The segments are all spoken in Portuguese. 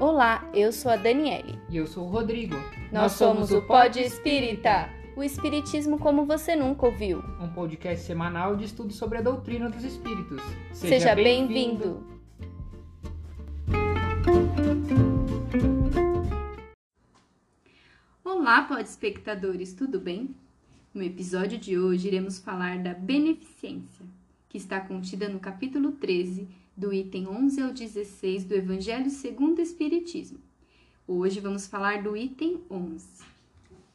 Olá, eu sou a Daniele. E eu sou o Rodrigo. Nós, Nós somos o Pod Espírita, o Espiritismo como você nunca ouviu. Um podcast semanal de estudo sobre a doutrina dos espíritos. Seja, Seja bem-vindo. Olá, Pod Espectadores, tudo bem? No episódio de hoje iremos falar da beneficência, que está contida no capítulo 13 do item 11 ao 16 do Evangelho segundo o Espiritismo. Hoje vamos falar do item 11.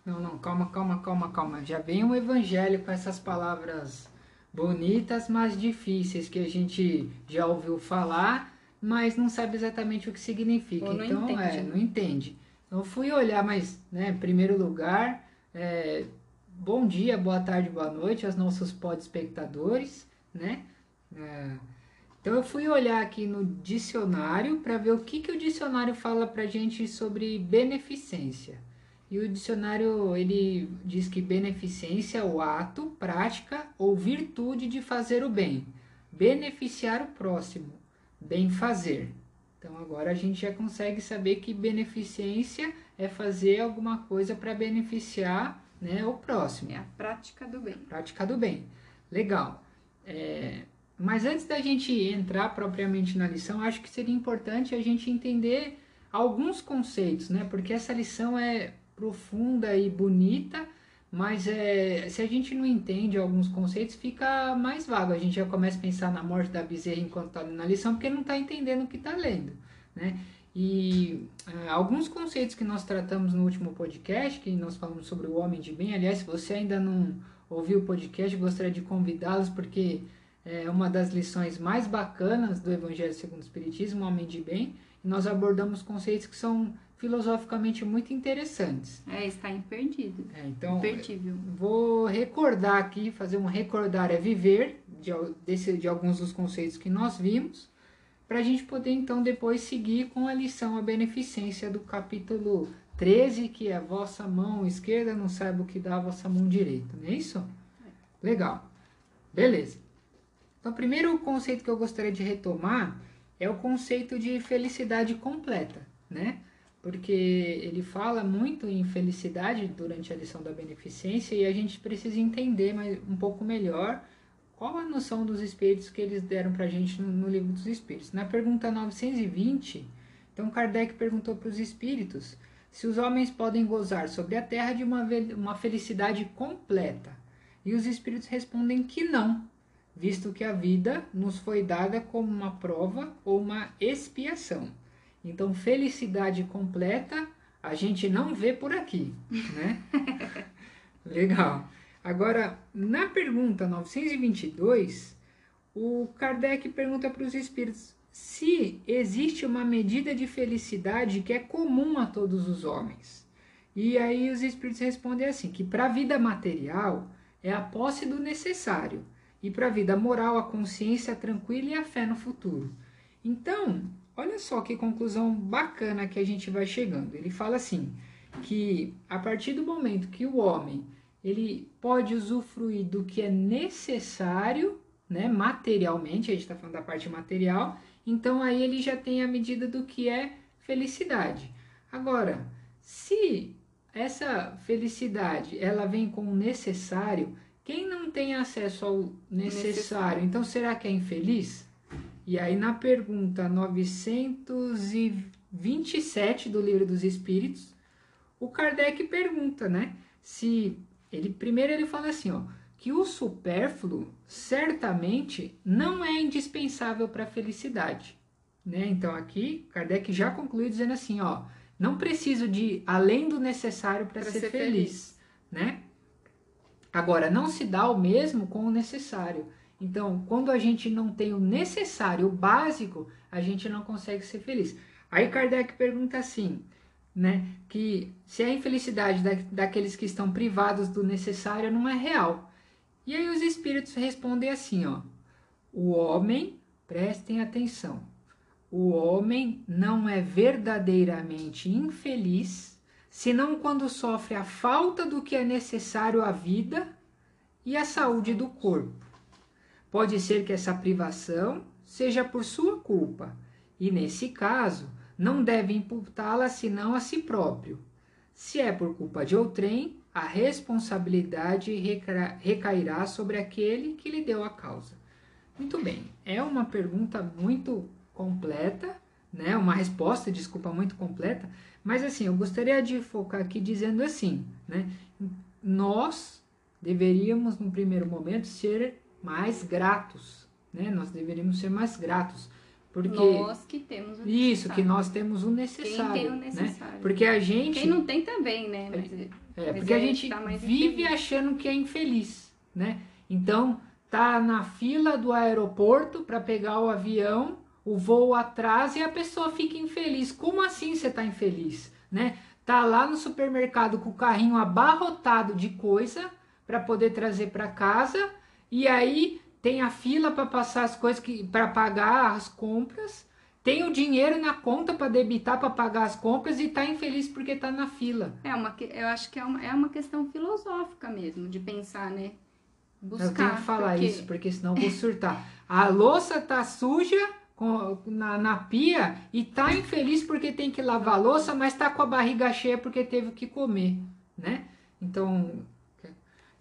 Não, não, calma, calma, calma, calma. Já vem o Evangelho com essas palavras bonitas, mas difíceis que a gente já ouviu falar, mas não sabe exatamente o que significa. Então, entende, é, né? não entende. Então, fui olhar, mas, né, em primeiro lugar, é, bom dia, boa tarde, boa noite aos nossos pod-espectadores, né? É, então eu fui olhar aqui no dicionário para ver o que, que o dicionário fala para gente sobre beneficência. E o dicionário ele diz que beneficência é o ato, prática ou virtude de fazer o bem, beneficiar o próximo, bem fazer. Então agora a gente já consegue saber que beneficência é fazer alguma coisa para beneficiar né, o próximo. É a prática do bem. Prática do bem. Legal. É, mas antes da gente entrar propriamente na lição, acho que seria importante a gente entender alguns conceitos, né? Porque essa lição é profunda e bonita, mas é, se a gente não entende alguns conceitos, fica mais vago. A gente já começa a pensar na morte da bezerra enquanto está na lição, porque não está entendendo o que está lendo, né? E uh, alguns conceitos que nós tratamos no último podcast, que nós falamos sobre o homem de bem. Aliás, se você ainda não ouviu o podcast, gostaria de convidá-los, porque é uma das lições mais bacanas do Evangelho segundo o Espiritismo, Homem de Bem, e nós abordamos conceitos que são filosoficamente muito interessantes. É, está imperdido. É, então, Imperdível. vou recordar aqui, fazer um recordar é viver de, desse, de alguns dos conceitos que nós vimos, para a gente poder então depois seguir com a lição A Beneficência do capítulo 13, que é a vossa mão esquerda não sabe o que dá a vossa mão direita, não é isso? Legal. Beleza. Então, o primeiro conceito que eu gostaria de retomar é o conceito de felicidade completa, né? Porque ele fala muito em felicidade durante a lição da beneficência e a gente precisa entender mais, um pouco melhor qual a noção dos espíritos que eles deram para a gente no, no, livro dos espíritos. Na pergunta 920, então Kardec perguntou para os espíritos se os homens podem gozar sobre a terra de uma, uma felicidade completa. E os espíritos respondem que não, visto que a vida nos foi dada como uma prova ou uma expiação. Então, felicidade completa a gente não vê por aqui, né? Legal. Agora, na pergunta 922, o Kardec pergunta para os espíritos se existe uma medida de felicidade que é comum a todos os homens. E aí os espíritos respondem assim, que para a vida material é a posse do necessário, e para a vida moral, a consciência tranquila e a fé no futuro. Então, olha só que conclusão bacana que a gente vai chegando. Ele fala assim, que a partir do momento que o homem ele pode usufruir do que é necessário, né, materialmente, a gente está falando da parte material, então aí ele já tem a medida do que é felicidade. Agora, se essa felicidade ela vem com o necessário, quem não tem acesso ao necessário, então será que é infeliz? E aí na pergunta 927 do Livro dos Espíritos, o Kardec pergunta, né? Se ele primeiro ele fala assim, ó, que o supérfluo certamente não é indispensável para a felicidade, né? Então aqui Kardec já conclui dizendo assim, ó, não preciso de além do necessário para ser, ser, feliz, feliz, né? Agora, não se dá o mesmo com o necessário. Então, quando a gente não tem o necessário, o básico, a gente não consegue ser feliz. Aí Kardec pergunta assim, né, que se a infelicidade da, daqueles que estão privados do necessário não é real. E aí os espíritos respondem assim, ó: O homem, prestem atenção. O homem não é verdadeiramente infeliz senão quando sofre a falta do que é necessário à vida e à saúde do corpo. Pode ser que essa privação seja por sua culpa, e nesse caso, não deve imputá-la senão a si próprio. Se é por culpa de outrem, a responsabilidade recairá sobre aquele que lhe deu a causa. Muito bem, é uma pergunta muito completa, né? Uma resposta, desculpa, muito completa, mas assim, eu gostaria de focar aqui dizendo assim, né? Nós deveríamos no primeiro momento ser mais gratos, né? Nós deveríamos ser mais gratos porque nós que temos o necessário. Isso, que nós temos o necessário. Quem tem o necessário. Né? Porque a gente. Quem não tem também, né? Mas, é, é porque a gente tá vive infeliz. achando que é infeliz, né? Então, tá na fila do aeroporto para pegar o avião, o voo atrasa e a pessoa fica infeliz. Como assim você tá infeliz, né? Tá lá no supermercado com o carrinho abarrotado de coisa para poder trazer para casa e aí tem a fila para passar as coisas que para pagar as compras, tem o dinheiro na conta para debitar para pagar as compras e tá infeliz porque está na fila. É uma eu acho que é uma, é uma questão filosófica mesmo de pensar, né? Buscar. Eu tenho que falar porque... isso porque senão vou surtar. A louça tá suja na, na pia e tá infeliz porque tem que lavar louça, mas tá com a barriga cheia porque teve que comer, né? Então,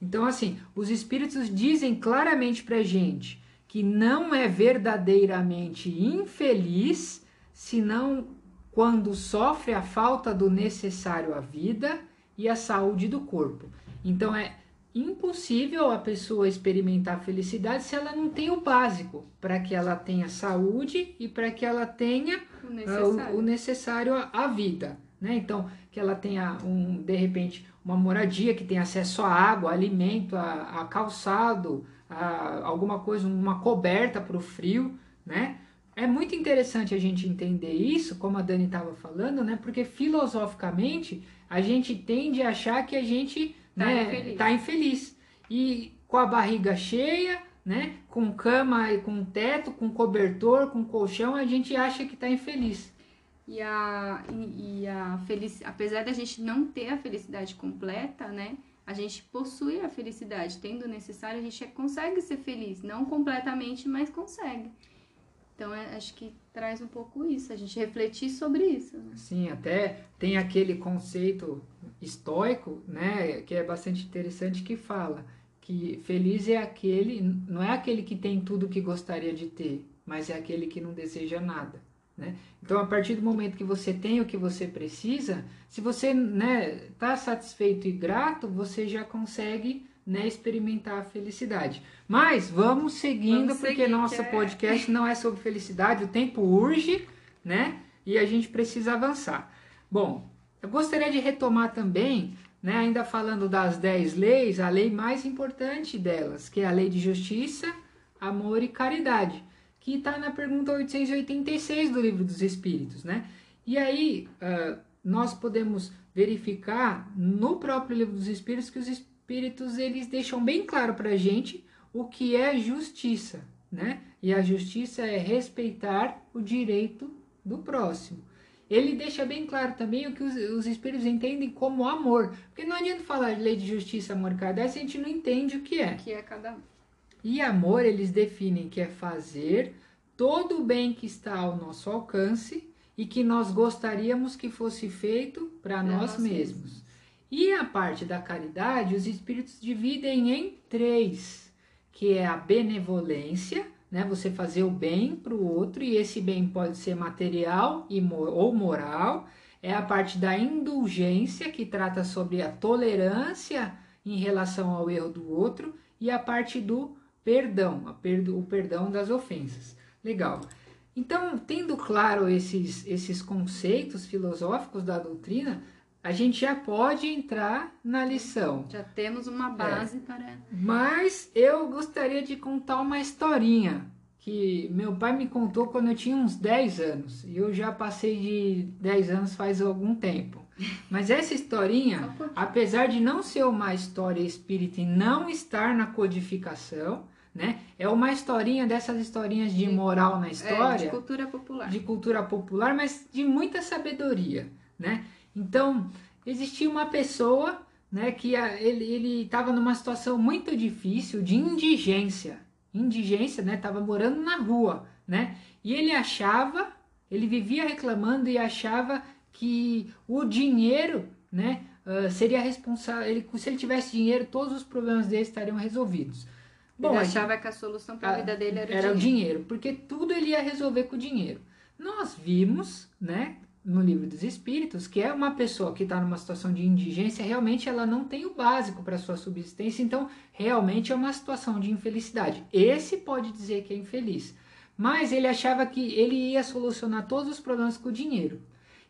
então, assim, os espíritos dizem claramente para gente que não é verdadeiramente infeliz senão quando sofre a falta do necessário à vida e à saúde do corpo. Então, é impossível a pessoa experimentar felicidade se ela não tem o básico para que ela tenha saúde e para que ela tenha o necessário, uh, o, o necessário à, à vida. Né? Então, que ela tenha, um, de repente, uma moradia, que tenha acesso a água, alimento, a, a calçado, a alguma coisa, uma coberta para o frio, né? É muito interessante a gente entender isso, como a Dani estava falando, né? Porque filosoficamente a gente tende a achar que a gente né, infeliz. tá infeliz. E com a barriga cheia, né? Com cama e com teto, com cobertor, com colchão, a gente acha que está infeliz. E a, e, e a felicidade, apesar da gente não ter a felicidade completa, né? A gente possui a felicidade, tendo o necessário, a gente consegue ser feliz, não completamente, mas consegue. Então, é, acho que traz um pouco isso, a gente refletir sobre isso. Né? Sim, até tem aquele conceito estoico, né, que é bastante interessante, que fala que feliz é aquele, não é aquele que tem tudo que gostaria de ter, mas é aquele que não deseja nada. Né? Então, a partir do momento que você tem o que você precisa, se você está né, tá satisfeito e grato, você já consegue né, experimentar a felicidade. Mas vamos seguindo, vamos porque seguir, nosso é... podcast não é sobre felicidade, o tempo urge, né? E a gente precisa avançar. Bom, eu gostaria de retomar também, né, ainda falando das 10 leis, a lei mais importante delas, que é a lei de justiça, amor e caridade que está na pergunta 886 do Livro dos Espíritos, né? E aí uh, nós podemos verificar no próprio Livro dos Espíritos que os Espíritos eles deixam bem claro para a gente o que é justiça, né? E a justiça é respeitar o direito do próximo. Ele deixa bem claro também o que os, os espíritos entendem como amor. Porque não adianta falar de lei de justiça, amor e caridade se a gente não entende o que é. O que é cada um. E amor eles definem que é fazer todo o bem que está ao nosso alcance e que nós gostaríamos que fosse feito para nós, nós mesmos. mesmos. E a parte da caridade, os espíritos dividem em três, que é a benevolência, né? Você fazer o bem para o outro e esse bem pode ser material e ou moral. É a parte da indulgência, que trata sobre a tolerância em relação ao erro do outro, e a parte do perdão, perdo, o perdão das ofensas. Legal. Então, tendo claro esses, esses conceitos filosóficos da doutrina, a gente já pode entrar na lição. Já temos uma base é. para. Mas eu gostaria de contar uma historinha que meu pai me contou quando eu tinha uns 10 anos. E eu já passei de 10 anos faz algum tempo. Mas essa historinha, apesar de não ser uma história espírita e não estar na codificação, né? É uma historinha dessas historinhas de moral na história. É, de cultura popular. De cultura popular, mas de muita sabedoria, né? Então, existia uma pessoa, né, que a, ele estava numa situação muito difícil de indigência. Indigência, né? Tava morando na rua, né? E ele achava, Ele vivia reclamando e achava que o dinheiro, né, uh, seria responsável. Ele, se ele tivesse dinheiro, todos os problemas dele estariam resolvidos. Bom, ele achava que a solução para a vida dele era, era o, dinheiro. o dinheiro, porque tudo ele ia resolver com o dinheiro. Nós vimos, né, no livro dos Espíritos, que é uma pessoa que está numa situação de indigência, realmente ela não tem o básico para sua subsistência, então realmente é uma situação de infelicidade. Esse pode dizer que é infeliz, mas ele achava que ele ia solucionar todos os problemas com o dinheiro.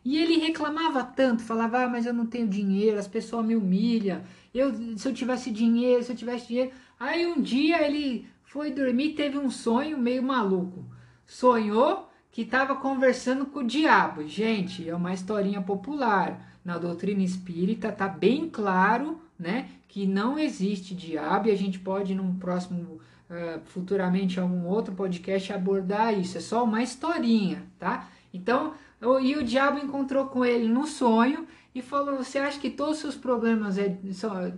E ele reclamava tanto, falava, ah, mas eu não tenho dinheiro, as pessoas me humilham, eu, se eu tivesse dinheiro, se eu tivesse dinheiro. Aí um dia ele foi dormir teve um sonho meio maluco. Sonhou que estava conversando com o diabo. Gente, é uma historinha popular. Na doutrina espírita tá bem claro, né, que não existe diabo e a gente pode num próximo uh, futuramente algum outro podcast abordar isso. É só uma historinha, tá? Então, o, e o diabo encontrou com ele no sonho e falou: "Você acha que todos os seus problemas é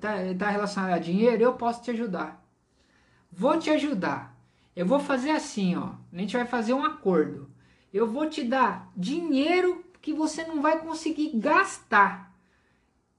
tá, tá relacionado a dinheiro? Eu posso te ajudar. Vou te ajudar. Eu vou fazer assim, ó. A gente vai fazer um acordo eu vou te dar dinheiro que você não vai conseguir gastar.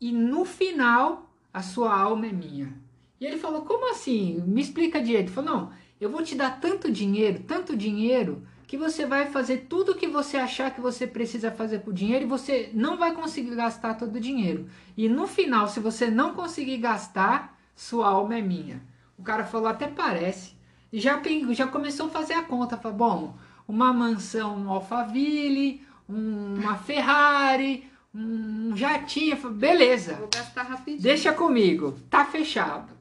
E no final, a sua alma é minha. E ele falou: Como assim? Me explica direito. Ele falou: Não, eu vou te dar tanto dinheiro, tanto dinheiro, que você vai fazer tudo o que você achar que você precisa fazer com o dinheiro e você não vai conseguir gastar todo o dinheiro. E no final, se você não conseguir gastar, sua alma é minha. O cara falou: Até parece. E já, já começou a fazer a conta. Falou: Bom uma mansão no Alphaville, uma Ferrari, um jatinho. Beleza. Vou gastar rapidinho. Deixa comigo, tá fechado.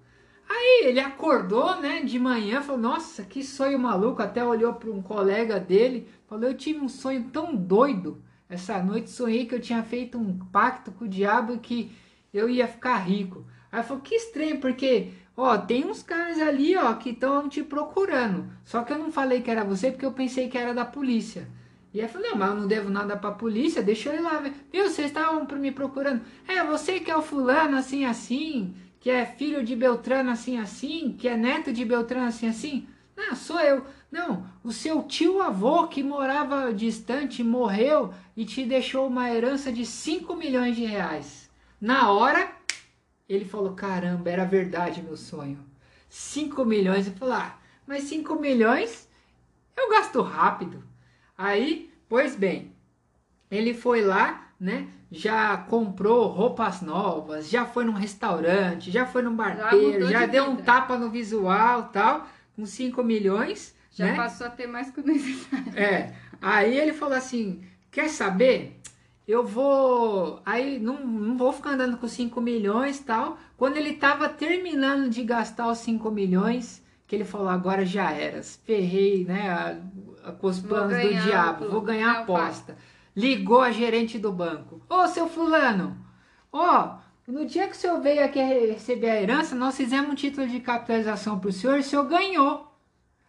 Aí ele acordou, né, de manhã, falou: Nossa, que sonho maluco. Até olhou para um colega dele, falou: Eu tive um sonho tão doido. Essa noite sonhei que eu tinha feito um pacto com o diabo e que eu ia ficar rico. Aí falou: Que estranho, porque Ó, tem uns caras ali, ó, que estão te procurando. Só que eu não falei que era você porque eu pensei que era da polícia. E aí eu falei, não, mas eu não devo nada pra polícia, deixa eu ir lá ver. Viu, vocês estavam me procurando. É, você que é o fulano assim assim, que é filho de Beltrano assim assim, que é neto de Beltrano assim assim. Não, sou eu. Não, o seu tio avô que morava distante morreu e te deixou uma herança de 5 milhões de reais. Na hora, ele falou: caramba, era verdade meu sonho. 5 milhões. Eu falei: ah, mas 5 milhões eu gasto rápido. Aí, pois bem, ele foi lá, né? Já comprou roupas novas, já foi num restaurante, já foi num barbeiro, já, já de deu vida. um tapa no visual tal, com 5 milhões. Já né? passou a ter mais que o necessário. É. Aí ele falou assim: quer saber? Eu vou. Aí não, não vou ficar andando com 5 milhões tal. Quando ele estava terminando de gastar os 5 milhões, que ele falou: agora já era, ferrei, né? A, a, com os planos do diabo, vou ganhar a aposta. Ligou a gerente do banco: Ô seu Fulano, ó. No dia que o senhor veio aqui receber a herança, nós fizemos um título de capitalização para o senhor e o senhor ganhou.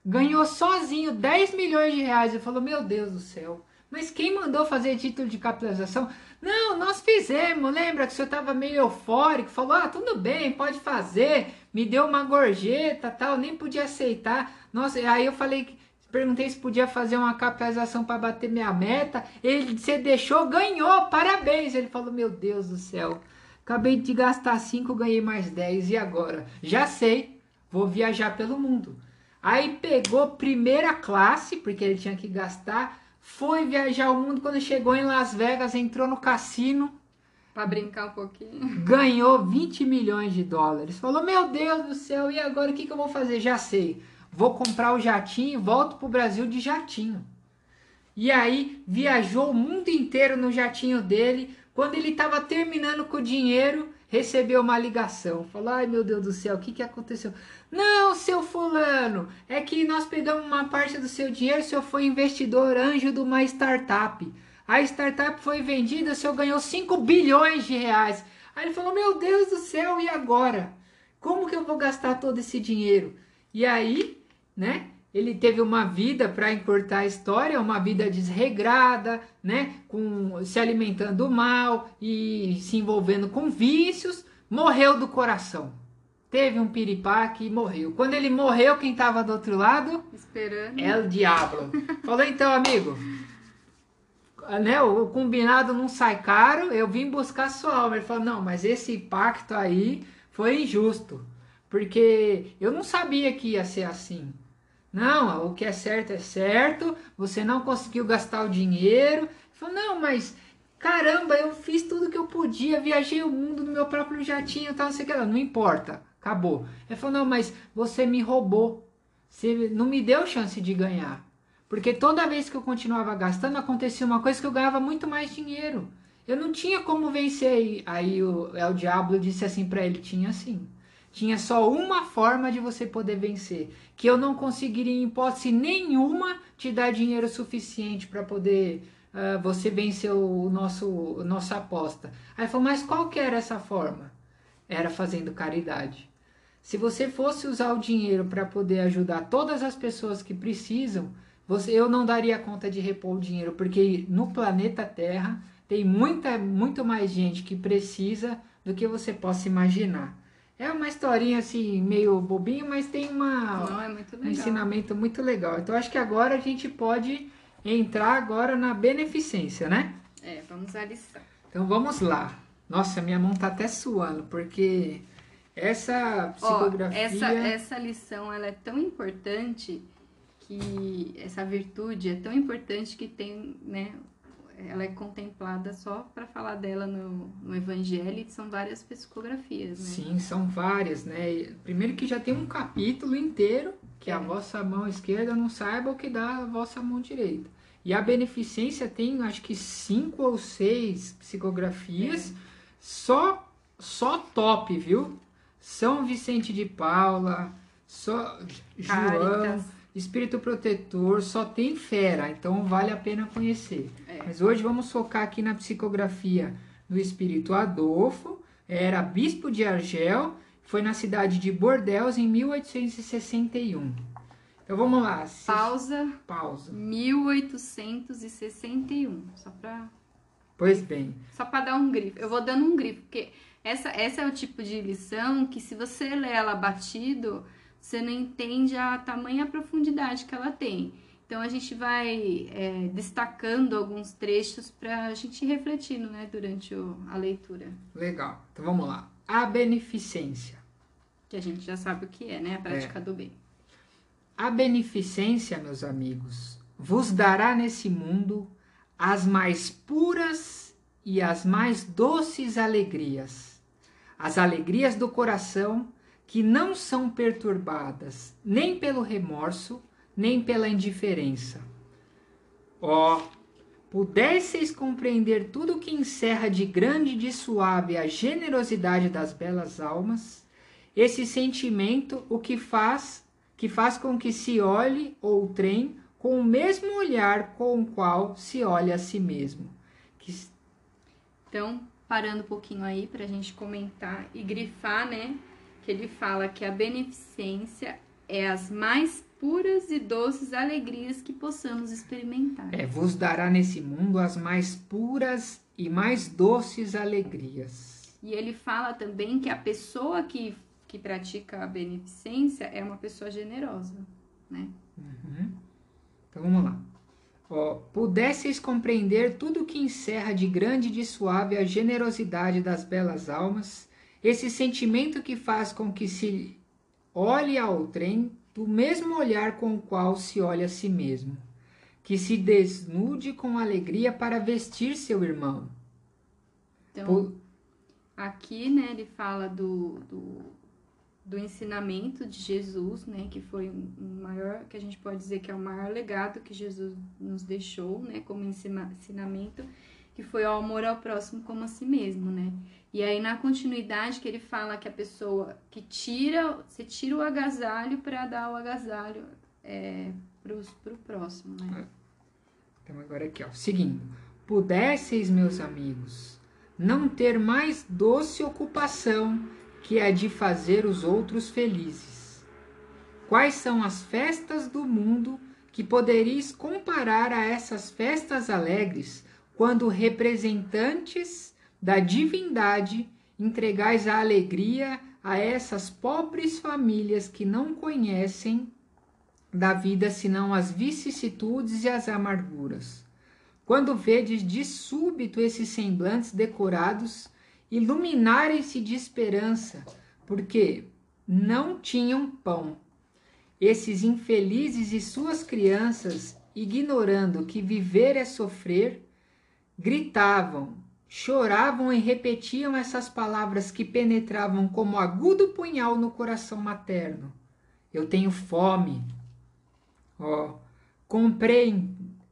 Ganhou sozinho 10 milhões de reais. Ele falou: Meu Deus do céu, mas quem mandou fazer título de capitalização? Não, nós fizemos. Lembra que o senhor estava meio eufórico? Falou: ah, tudo bem, pode fazer. Me deu uma gorjeta, tal. Nem podia aceitar. Nossa, aí eu falei perguntei se podia fazer uma capitalização para bater minha meta. Ele você deixou, ganhou, parabéns. Ele falou: Meu Deus do céu, acabei de gastar 5, ganhei mais 10. E agora? Já sei, vou viajar pelo mundo. Aí pegou primeira classe, porque ele tinha que gastar foi viajar o mundo quando chegou em Las Vegas, entrou no cassino. Para brincar um pouquinho. Ganhou 20 milhões de dólares. Falou: Meu Deus do céu, e agora o que, que eu vou fazer? Já sei. Vou comprar o jatinho e volto para o Brasil de jatinho. E aí viajou o mundo inteiro no jatinho dele. Quando ele estava terminando com o dinheiro, recebeu uma ligação. Falou: Ai meu Deus do céu, o que, que aconteceu? Não, seu fulano, é que nós pegamos uma parte do seu dinheiro, o senhor foi investidor anjo de uma startup. A startup foi vendida, o senhor ganhou 5 bilhões de reais. Aí ele falou: Meu Deus do céu, e agora? Como que eu vou gastar todo esse dinheiro? E aí, né? Ele teve uma vida para encurtar a história, uma vida desregrada, né? Com se alimentando mal e se envolvendo com vícios, morreu do coração teve um piripaque e morreu. Quando ele morreu, quem estava do outro lado? Esperando. É o diabo. Falou então, amigo. né, o combinado não sai caro, eu vim buscar sua alma. Ele falou, não, mas esse pacto aí foi injusto, porque eu não sabia que ia ser assim. Não, o que é certo é certo, você não conseguiu gastar o dinheiro. Ele falou, não, mas caramba, eu fiz tudo que eu podia, viajei o mundo no meu próprio jatinho, tal, não sei o que lá, não importa, acabou. Ele falou, não, mas você me roubou, você não me deu chance de ganhar. Porque toda vez que eu continuava gastando, acontecia uma coisa que eu ganhava muito mais dinheiro. Eu não tinha como vencer. Aí o El Diablo disse assim para ele: tinha sim. Tinha só uma forma de você poder vencer, que eu não conseguiria em hipótese nenhuma te dar dinheiro suficiente para poder uh, você vencer o nosso nossa aposta. Aí falou: mas qual que era essa forma? Era fazendo caridade. Se você fosse usar o dinheiro para poder ajudar todas as pessoas que precisam, você, eu não daria conta de repor o dinheiro, porque no planeta Terra tem muita, muito mais gente que precisa do que você possa imaginar. É uma historinha assim, meio bobinho, mas tem uma, não, é um ensinamento muito legal. Então acho que agora a gente pode entrar agora na beneficência, né? É, vamos à lição. Então vamos lá. Nossa, minha mão tá até suando, porque essa psicografia... Ó, essa, essa lição ela é tão importante que essa virtude é tão importante que tem, né, ela é contemplada só para falar dela no, no Evangelho e são várias psicografias, né? Sim, são várias, né? Primeiro que já tem um capítulo inteiro que é. a vossa mão esquerda não saiba o que dá a vossa mão direita. E a beneficência tem, acho que cinco ou seis psicografias, é. Só só top, viu? São Vicente de Paula, só João, Espírito protetor só tem fera, então vale a pena conhecer. É. Mas hoje vamos focar aqui na psicografia do Espírito Adolfo, era bispo de Argel, foi na cidade de Bordeaux em 1861. Então vamos lá. Pausa. Pausa. 1861. Só para. Pois bem. Só para dar um grifo. Eu vou dando um grifo, porque essa, essa é o tipo de lição que, se você ler ela batido, você não entende a tamanha profundidade que ela tem. Então a gente vai é, destacando alguns trechos para a gente ir refletindo né, durante o, a leitura. Legal. Então vamos lá. A beneficência. Que a gente já sabe o que é, né? A prática é. do bem. A beneficência, meus amigos, vos dará nesse mundo as mais puras e as mais doces alegrias. As alegrias do coração que não são perturbadas nem pelo remorso, nem pela indiferença. Ó, oh, pudesseis compreender tudo o que encerra de grande e de suave a generosidade das belas almas, esse sentimento o que faz, que faz com que se olhe outrem com o mesmo olhar com o qual se olha a si mesmo. Que... Então, parando um pouquinho aí para a gente comentar e grifar, né? que ele fala que a beneficência é as mais puras e doces alegrias que possamos experimentar. É, vos dará nesse mundo as mais puras e mais doces alegrias. E ele fala também que a pessoa que, que pratica a beneficência é uma pessoa generosa, né? Uhum. Então vamos lá. Ó, pudesseis compreender tudo que encerra de grande e de suave a generosidade das belas almas, esse sentimento que faz com que se olhe ao trem do mesmo olhar com o qual se olha a si mesmo, que se desnude com alegria para vestir seu irmão. Então, Por... aqui, né, ele fala do, do, do, ensinamento de Jesus, né, que foi o maior, que a gente pode dizer que é o maior legado que Jesus nos deixou, né, como ensinamento, que foi o amor ao próximo como a si mesmo, né? E aí na continuidade que ele fala que a pessoa que tira, você tira o agasalho para dar o agasalho é, pro, pro próximo, né? É. Então agora aqui, ó, seguindo. Pudesseis, meus amigos, não ter mais doce ocupação que a de fazer os outros felizes. Quais são as festas do mundo que poderíeis comparar a essas festas alegres quando representantes da divindade entregais a alegria a essas pobres famílias que não conhecem da vida senão as vicissitudes e as amarguras. quando vedes de súbito esses semblantes decorados iluminarem-se de esperança, porque não tinham pão. Esses infelizes e suas crianças, ignorando que viver é sofrer, gritavam, choravam e repetiam essas palavras que penetravam como agudo punhal no coração materno. Eu tenho fome. Ó, oh,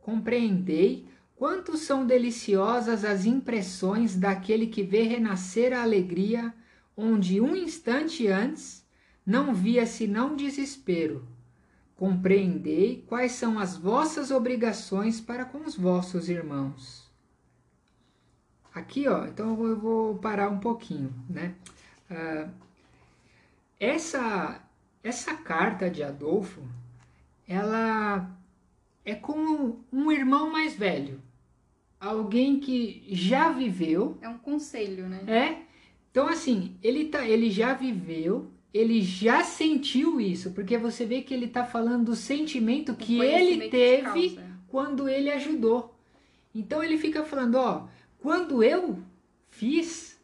compreendei Quanto são deliciosas as impressões daquele que vê renascer a alegria, onde um instante antes não via senão desespero. Compreendei quais são as vossas obrigações para com os vossos irmãos. Aqui, ó, então eu vou parar um pouquinho, né? Uh, essa, essa carta de Adolfo, ela é como um irmão mais velho alguém que já viveu. É um conselho, né? É. Então, assim, ele, tá, ele já viveu, ele já sentiu isso, porque você vê que ele está falando do sentimento o que ele teve quando ele ajudou. Então ele fica falando, ó, quando eu fiz,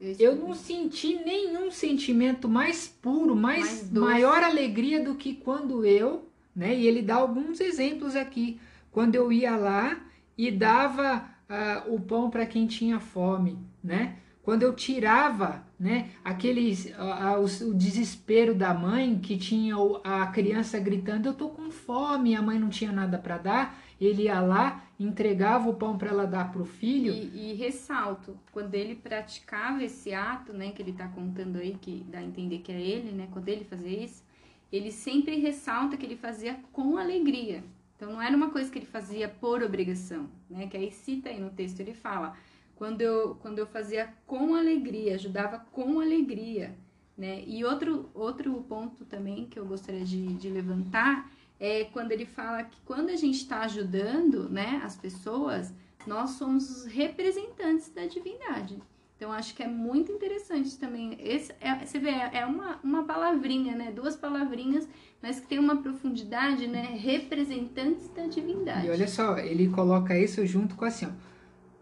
eu não senti nenhum sentimento mais puro, mais, mais maior alegria do que quando eu, né? E ele dá alguns exemplos aqui. Quando eu ia lá, e dava uh, o pão para quem tinha fome, né? Quando eu tirava, né, aqueles, uh, uh, o, desespero da mãe que tinha a criança gritando, eu tô com fome, a mãe não tinha nada para dar, ele ia lá, entregava o pão para ela dar para o filho. E, e, ressalto, quando ele praticava esse ato, né, que ele está contando aí, que dá a entender que é ele, né, quando ele fazia isso, ele sempre ressalta que ele fazia com alegria. Então não era uma coisa que ele fazia por obrigação, né? Que aí cita aí no texto, ele fala, quando eu, quando eu fazia com alegria, ajudava com alegria, né? E outro, outro ponto também que eu gostaria de, de levantar é quando ele fala que quando a gente está ajudando, né, as pessoas, nós somos os representantes da divindade. Então, acho que é muito interessante também. Esse, é, você vê, é uma, uma palavrinha, né? Duas palavrinhas, mas que tem uma profundidade, né? Representantes da divindade. E olha só, ele coloca isso junto com assim, ó.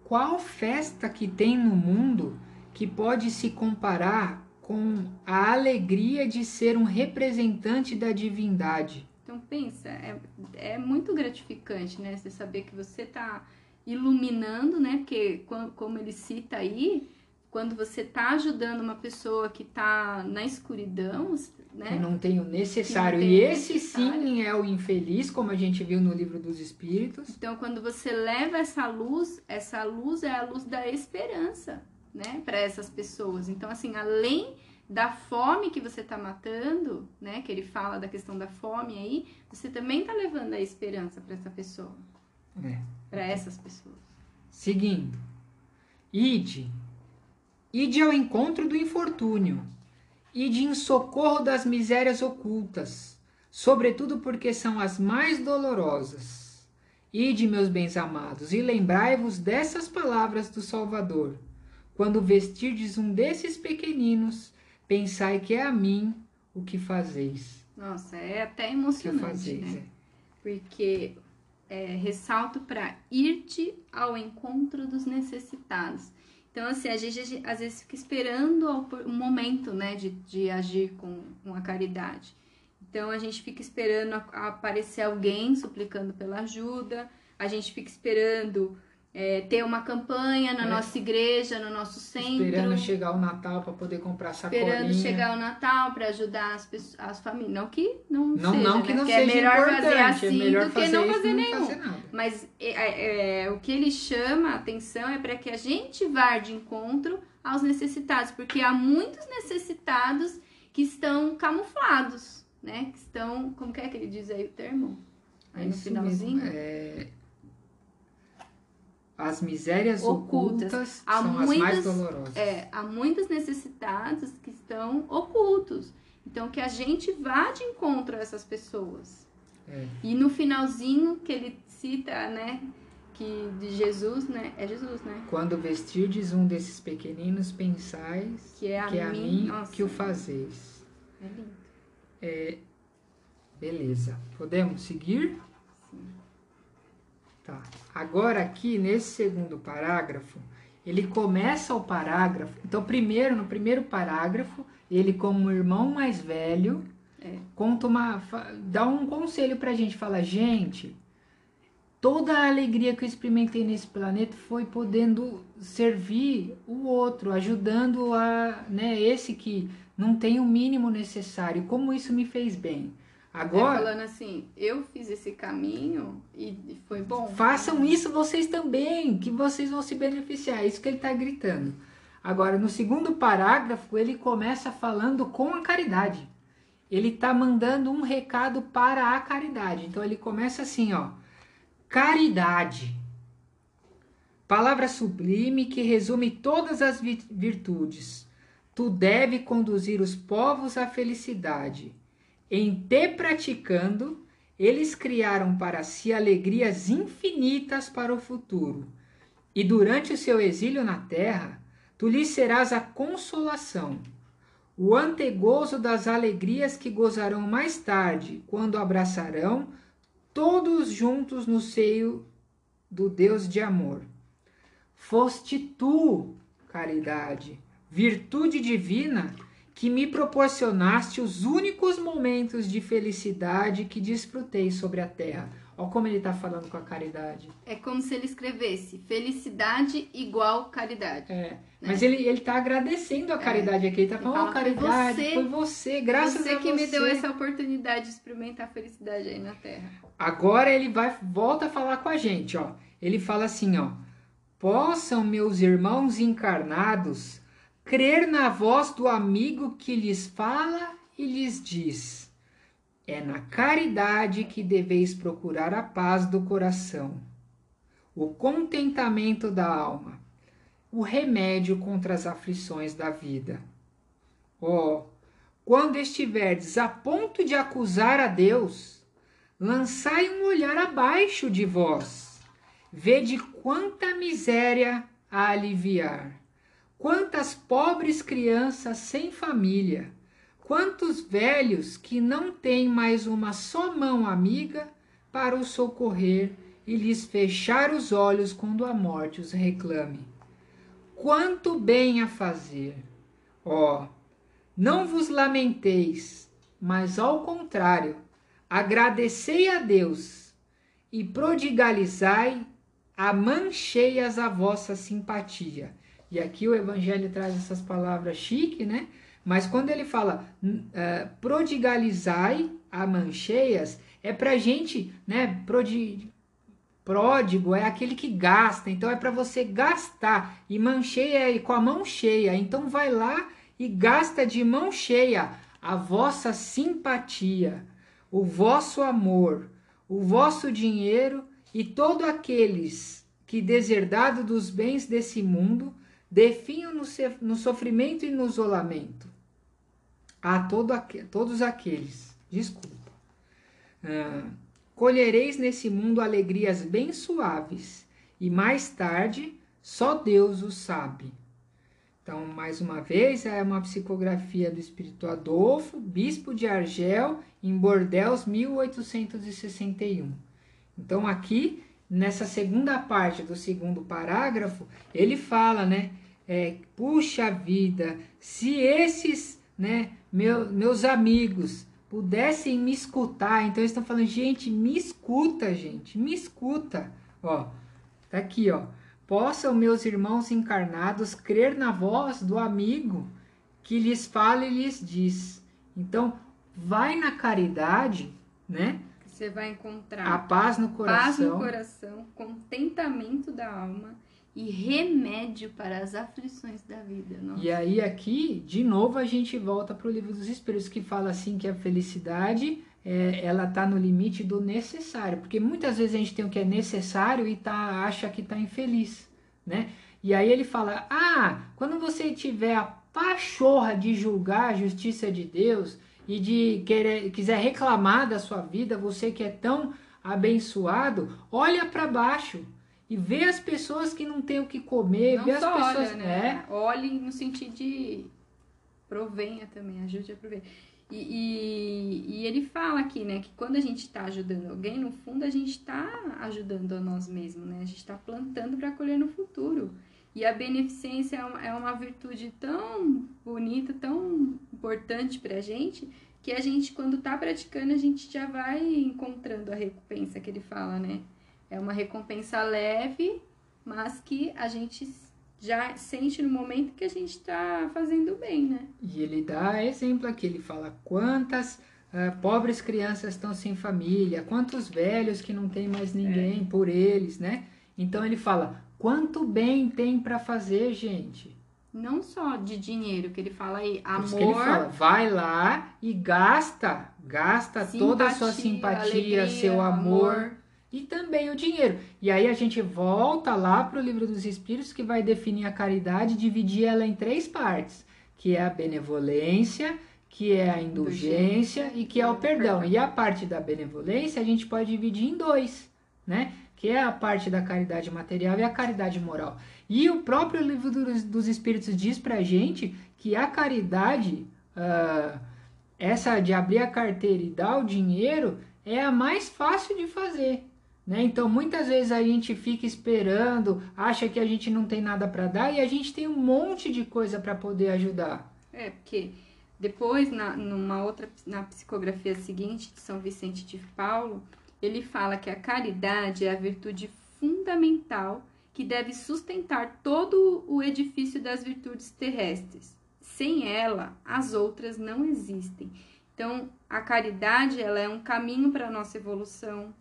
Qual festa que tem no mundo que pode se comparar com a alegria de ser um representante da divindade? Então, pensa, é, é muito gratificante, né? Você saber que você está iluminando, né? Porque, como ele cita aí, quando você está ajudando uma pessoa que está na escuridão, né? Que não tem o necessário. Tem e esse necessário. sim é o infeliz, como a gente viu no livro dos Espíritos. Então, quando você leva essa luz, essa luz é a luz da esperança, né? Para essas pessoas. Então, assim, além da fome que você está matando, né? Que ele fala da questão da fome aí, você também está levando a esperança para essa pessoa. É. Para essas pessoas. Seguindo. Ide Ide ao encontro do infortúnio, ide em socorro das misérias ocultas, sobretudo porque são as mais dolorosas. Ide, meus bens amados, e lembrai-vos dessas palavras do Salvador. Quando vestirdes um desses pequeninos, pensai que é a mim o que fazeis. Nossa, é até emocionante, fazeis, né? É. Porque é, ressalto para ir-te ao encontro dos necessitados. Então, assim, a gente às vezes fica esperando o momento, né, de, de agir com, com a caridade. Então, a gente fica esperando aparecer alguém suplicando pela ajuda, a gente fica esperando é, ter uma campanha na é. nossa igreja, no nosso centro. Esperando chegar o Natal para poder comprar sacolinha. Esperando chegar o Natal para ajudar as, pessoas, as famílias. Não que não, não seja, não né? que não seja é melhor importante, fazer é assim é do que não fazer nenhum. Fazer Mas é, é, o que ele chama a atenção é para que a gente vá de encontro aos necessitados, porque há muitos necessitados que estão camuflados, né? Que estão, como que é que ele diz aí o termo? Aí no finalzinho. Mesmo. É as misérias ocultas, ocultas há são muitas, as mais dolorosas. É, há muitas necessidades que estão ocultos. Então, que a gente vá de encontro a essas pessoas. É. E no finalzinho que ele cita, né, que de Jesus, né, é Jesus, né? Quando vestirdes um desses pequeninos, pensais que é a, que é mim, a mim Nossa, que o fazeis. É lindo. É, beleza. Podemos seguir? Tá. Agora aqui nesse segundo parágrafo, ele começa o parágrafo. Então, primeiro, no primeiro parágrafo, ele como irmão mais velho, é. conta uma dá um conselho pra gente, fala: "Gente, toda a alegria que eu experimentei nesse planeta foi podendo servir o outro, ajudando a, né, esse que não tem o mínimo necessário. Como isso me fez bem. Agora, é falando assim, eu fiz esse caminho e foi bom. Façam isso vocês também, que vocês vão se beneficiar. É isso que ele está gritando. Agora, no segundo parágrafo, ele começa falando com a caridade. Ele está mandando um recado para a caridade. Então ele começa assim, ó caridade. Palavra sublime que resume todas as virtudes. Tu deve conduzir os povos à felicidade. Em te praticando, eles criaram para si alegrias infinitas para o futuro. E durante o seu exílio na terra, tu lhes serás a consolação, o antegozo das alegrias que gozarão mais tarde, quando abraçarão todos juntos no seio do Deus de amor. Foste tu, caridade, virtude divina, que me proporcionaste os únicos momentos de felicidade que desfrutei sobre a terra. Olha como ele está falando com a caridade. É como se ele escrevesse felicidade igual caridade. É. Né? Mas ele, ele tá agradecendo a é. caridade é. aqui. Ele tá falando, oh, caridade, foi você, foi você graças você a você. que me deu essa oportunidade de experimentar a felicidade aí na Terra. Agora ele vai, volta a falar com a gente, ó. Ele fala assim, ó. Possam meus irmãos encarnados crer na voz do amigo que lhes fala e lhes diz é na caridade que deveis procurar a paz do coração, o contentamento da alma, o remédio contra as aflições da vida. Ó, oh, quando estiverdes a ponto de acusar a Deus, lançai um olhar abaixo de vós. Vede quanta miséria a aliviar, quantas pobres crianças sem família Quantos velhos que não têm mais uma só mão amiga para os socorrer e lhes fechar os olhos quando a morte os reclame? Quanto bem a fazer! Ó, oh, não vos lamenteis, mas ao contrário, agradecei a Deus e prodigalizai a mancheias a vossa simpatia. E aqui o Evangelho traz essas palavras chique, né? Mas quando ele fala uh, prodigalizai a mancheias, é para gente, né? Prodi, pródigo é aquele que gasta, então é para você gastar. E mancheia é com a mão cheia. Então vai lá e gasta de mão cheia a vossa simpatia, o vosso amor, o vosso dinheiro e todos aqueles que, deserdado dos bens desse mundo, definham no, sofrimento e no isolamento a todo aqu todos aqueles, desculpa, uh, colhereis nesse mundo alegrias bem suaves, e mais tarde só Deus o sabe. Então, mais uma vez, é uma psicografia do Espírito Adolfo, bispo de Argel, em Bordeaux, 1861. Então, aqui, nessa segunda parte do segundo parágrafo, ele fala, né? É, Puxa vida, se esses né, meu, meus amigos pudessem me escutar, então eles estão falando, gente, me escuta, gente, me escuta. Ó, tá aqui, ó. Possam meus irmãos encarnados crer na voz do amigo que lhes fala e lhes diz. Então, vai na caridade, né? Você vai encontrar a paz no coração, paz no coração, contentamento da alma e remédio para as aflições da vida. Nossa. E aí aqui, de novo, a gente volta para o livro dos Espíritos que fala assim que a felicidade é, ela está no limite do necessário, porque muitas vezes a gente tem o que é necessário e tá acha que está infeliz, né? E aí ele fala: ah, quando você tiver a pachorra de julgar a justiça de Deus e de querer, quiser reclamar da sua vida, você que é tão abençoado, olha para baixo e ver as pessoas que não têm o que comer, não ver as pessoas. Olha, né? É. Olhe no sentido de provenha também, ajude a prover. E, e, e, ele fala aqui, né, que quando a gente está ajudando alguém, no fundo a gente está ajudando a nós mesmos, né? A gente está plantando para colher no futuro. E a beneficência é uma, é uma virtude tão bonita, tão importante para a gente, que a gente, quando está praticando, a gente já vai encontrando a recompensa que ele fala, né? É uma recompensa leve, mas que a gente já sente no momento que a gente está fazendo bem, né? E ele dá exemplo aqui, ele fala quantas uh, pobres crianças estão sem família, quantos velhos que não tem mais ninguém é. por eles, né? Então ele fala quanto bem tem para fazer, gente. Não só de dinheiro, que ele fala aí, amor. Que ele fala, vai lá e gasta, gasta simpatia, toda a sua simpatia, alegria, seu amor. amor e também o dinheiro. E aí a gente volta lá para o livro dos Espíritos que vai definir a caridade, dividir ela em três partes, que é a benevolência, que é a indulgência e que é o perdão. E a parte da benevolência a gente pode dividir em dois, né? Que é a parte da caridade material e a caridade moral. E o próprio livro dos, dos Espíritos diz para gente que a caridade, uh, essa de abrir a carteira e dar o dinheiro, é a mais fácil de fazer. Né? Então, muitas vezes a gente fica esperando, acha que a gente não tem nada para dar e a gente tem um monte de coisa para poder ajudar. É, porque depois, na, numa outra, na psicografia seguinte de São Vicente de Paulo, ele fala que a caridade é a virtude fundamental que deve sustentar todo o edifício das virtudes terrestres. Sem ela, as outras não existem. Então, a caridade ela é um caminho para a nossa evolução,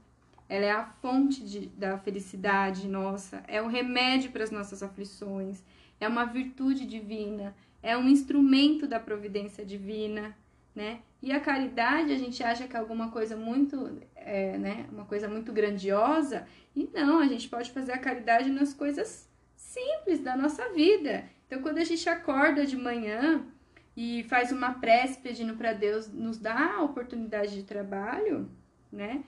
ela é a fonte de, da felicidade nossa, é o remédio para as nossas aflições, é uma virtude divina, é um instrumento da providência divina, né? E a caridade a gente acha que é alguma coisa muito, é, né? Uma coisa muito grandiosa e não, a gente pode fazer a caridade nas coisas simples da nossa vida. Então, quando a gente acorda de manhã e faz uma prece pedindo para Deus nos dar a oportunidade de trabalho, né?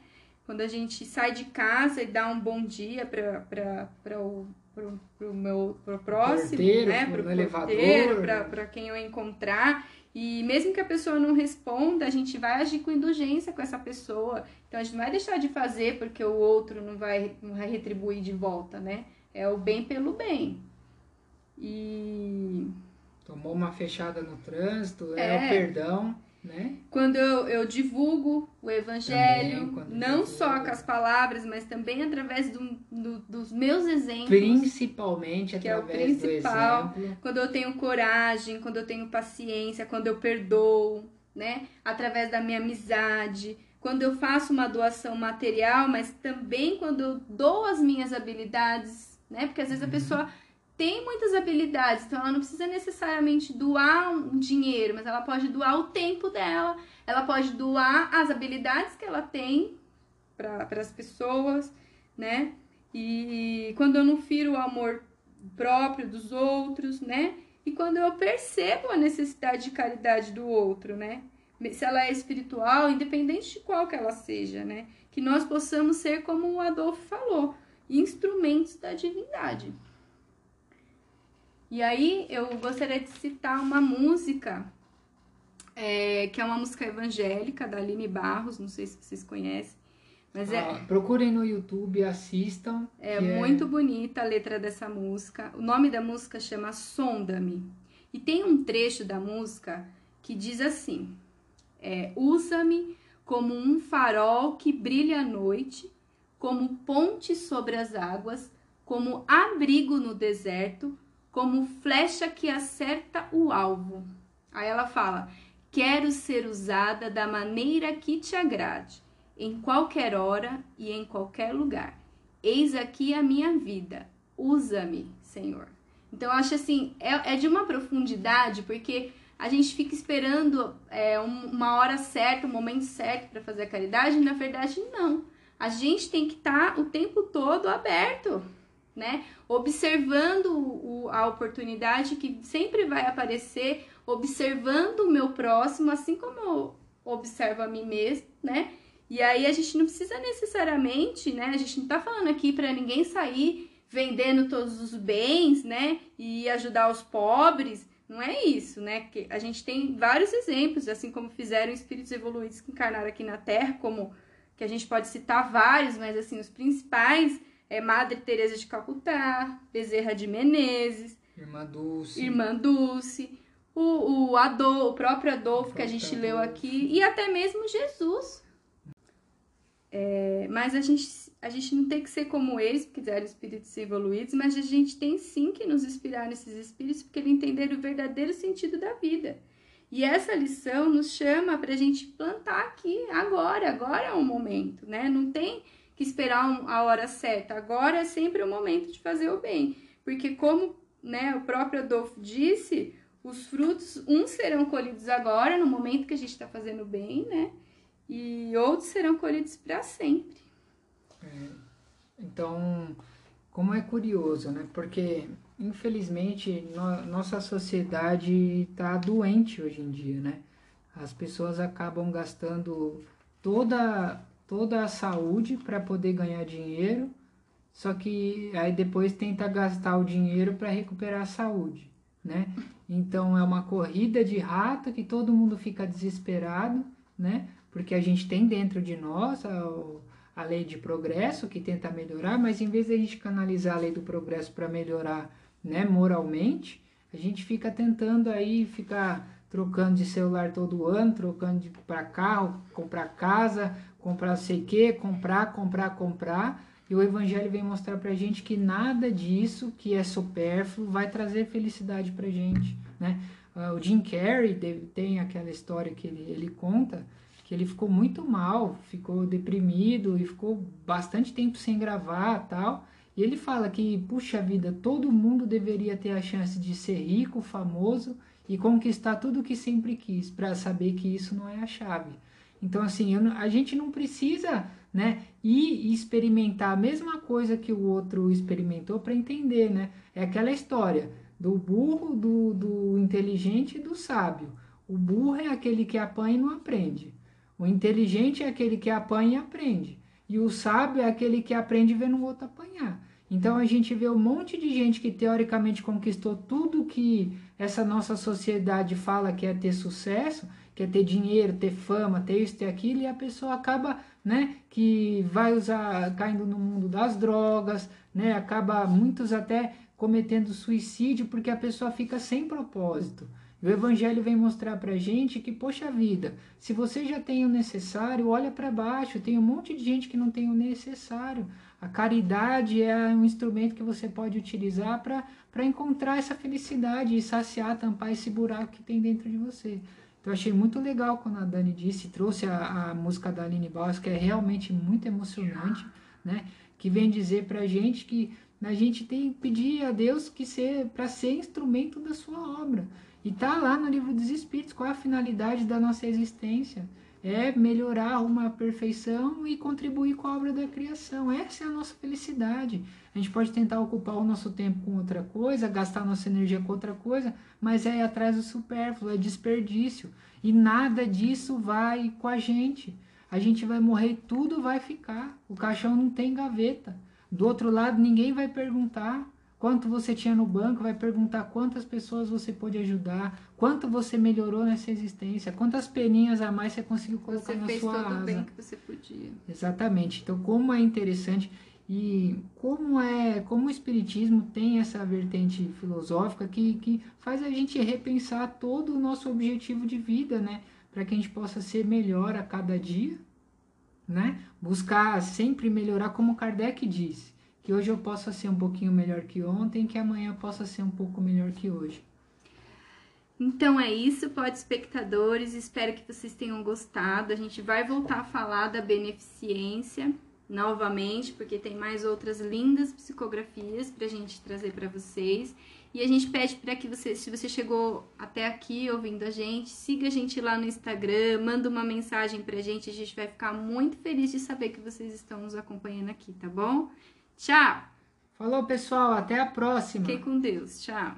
Quando a gente sai de casa e dá um bom dia para o pro, pro meu pro próximo, porteiro, né? Pro, pro porteiro, para quem eu encontrar. E mesmo que a pessoa não responda, a gente vai agir com indulgência com essa pessoa. Então a gente não vai deixar de fazer porque o outro não vai, não vai retribuir de volta, né? É o bem pelo bem. E. Tomou uma fechada no trânsito, é, é o perdão. Né? Quando eu, eu divulgo o evangelho, também, não só com as palavras, mas também através do, do, dos meus exemplos. Principalmente que através é o principal, do exemplo. Quando eu tenho coragem, quando eu tenho paciência, quando eu perdoo, né? Através da minha amizade, quando eu faço uma doação material, mas também quando eu dou as minhas habilidades, né? Porque às vezes uhum. a pessoa tem muitas habilidades, então ela não precisa necessariamente doar um dinheiro, mas ela pode doar o tempo dela, ela pode doar as habilidades que ela tem para as pessoas, né? E quando eu não firo o amor próprio dos outros, né? E quando eu percebo a necessidade de caridade do outro, né? Se ela é espiritual, independente de qual que ela seja, né? Que nós possamos ser, como o Adolfo falou, instrumentos da divindade. E aí eu gostaria de citar uma música, é, que é uma música evangélica da Aline Barros, não sei se vocês conhecem. Mas é, ah, procurem no YouTube, assistam. É muito é... bonita a letra dessa música. O nome da música chama Sonda-me. E tem um trecho da música que diz assim: é, Usa-me como um farol que brilha à noite, como ponte sobre as águas, como abrigo no deserto, como flecha que acerta o alvo. Aí ela fala: Quero ser usada da maneira que te agrade, em qualquer hora e em qualquer lugar. Eis aqui a minha vida. Usa-me, Senhor. Então, eu acho assim, é, é, de uma profundidade, porque a gente fica esperando é, uma hora certa, um momento certo para fazer a caridade, e na verdade, não. A gente tem que estar tá o tempo todo aberto né? Observando o, a oportunidade que sempre vai aparecer, observando o meu próximo, assim como eu observo a mim mesmo, né? E aí a gente não precisa necessariamente, né? A gente não tá falando aqui para ninguém sair vendendo todos os bens, né? E ajudar os pobres, Não é isso, né? Que a gente tem vários exemplos, assim como fizeram espíritos evoluídos que encarnaram aqui na Terra, como que a gente pode citar vários, mas assim, os principais é Madre Teresa de Calcutá, Bezerra de Menezes, Irmã Dulce. Irmã Dulce, o, o Adolfo, o próprio Adolfo que a gente leu aqui, e até mesmo Jesus. É, mas a gente, a gente não tem que ser como eles, porque eram espíritos evoluídos, mas a gente tem sim que nos inspirar nesses espíritos, porque eles entenderam o verdadeiro sentido da vida. E essa lição nos chama para a gente plantar aqui, agora, agora é o momento, né? Não tem que esperar a hora certa, agora é sempre o momento de fazer o bem. Porque como né, o próprio Adolfo disse, os frutos, uns serão colhidos agora, no momento que a gente está fazendo bem, né? E outros serão colhidos para sempre. É, então, como é curioso, né? Porque, infelizmente, no, nossa sociedade está doente hoje em dia, né? As pessoas acabam gastando toda, toda a saúde para poder ganhar dinheiro só que aí depois tenta gastar o dinheiro para recuperar a saúde, né? Então é uma corrida de rato que todo mundo fica desesperado, né? Porque a gente tem dentro de nós a, a lei de progresso que tenta melhorar, mas em vez de a gente canalizar a lei do progresso para melhorar, né, moralmente, a gente fica tentando aí ficar trocando de celular todo ano, trocando para carro, comprar casa, comprar sei que, comprar, comprar, comprar e o Evangelho vem mostrar para gente que nada disso que é supérfluo vai trazer felicidade para gente. Né? Uh, o Jim Carrey tem aquela história que ele, ele conta que ele ficou muito mal, ficou deprimido e ficou bastante tempo sem gravar tal. E ele fala que, puxa vida, todo mundo deveria ter a chance de ser rico, famoso e conquistar tudo o que sempre quis, para saber que isso não é a chave. Então, assim, eu, a gente não precisa né? E experimentar a mesma coisa que o outro experimentou para entender, né? É aquela história do burro, do, do inteligente e do sábio. O burro é aquele que apanha e não aprende. O inteligente é aquele que apanha e aprende. E o sábio é aquele que aprende vendo o outro apanhar. Então a gente vê um monte de gente que teoricamente conquistou tudo que essa nossa sociedade fala que é ter sucesso, que é ter dinheiro, ter fama, ter isso, ter aquilo, e a pessoa acaba né, que vai usar, caindo no mundo das drogas, né, acaba muitos até cometendo suicídio porque a pessoa fica sem propósito. E o Evangelho vem mostrar para gente que, poxa vida, se você já tem o necessário, olha para baixo, tem um monte de gente que não tem o necessário. A caridade é um instrumento que você pode utilizar para encontrar essa felicidade e saciar, tampar esse buraco que tem dentro de você. Eu achei muito legal quando a Dani disse, trouxe a, a música da Aline Baus, que é realmente muito emocionante, né? Que vem dizer pra gente que a gente tem que pedir a Deus que ser para ser instrumento da sua obra. E tá lá no livro dos Espíritos qual é a finalidade da nossa existência é melhorar uma perfeição e contribuir com a obra da criação. Essa é a nossa felicidade. A gente pode tentar ocupar o nosso tempo com outra coisa, gastar nossa energia com outra coisa, mas é atrás do supérfluo, é desperdício. E nada disso vai com a gente. A gente vai morrer e tudo vai ficar. O caixão não tem gaveta. Do outro lado, ninguém vai perguntar quanto você tinha no banco, vai perguntar quantas pessoas você pôde ajudar, quanto você melhorou nessa existência, quantas peninhas a mais você conseguiu colocar você na fez sua todo asa. o bem que você podia. Exatamente. Então, como é interessante e como é, como o espiritismo tem essa vertente filosófica que, que faz a gente repensar todo o nosso objetivo de vida, né, para que a gente possa ser melhor a cada dia, né? Buscar sempre melhorar como Kardec disse que hoje eu possa ser um pouquinho melhor que ontem, que amanhã possa ser um pouco melhor que hoje. Então é isso, pode espectadores. Espero que vocês tenham gostado. A gente vai voltar a falar da beneficência novamente, porque tem mais outras lindas psicografias para a gente trazer para vocês. E a gente pede para que você, se você chegou até aqui ouvindo a gente, siga a gente lá no Instagram, manda uma mensagem para a gente. A gente vai ficar muito feliz de saber que vocês estão nos acompanhando aqui, tá bom? Tchau! Falou, pessoal. Até a próxima. Fiquem com Deus. Tchau.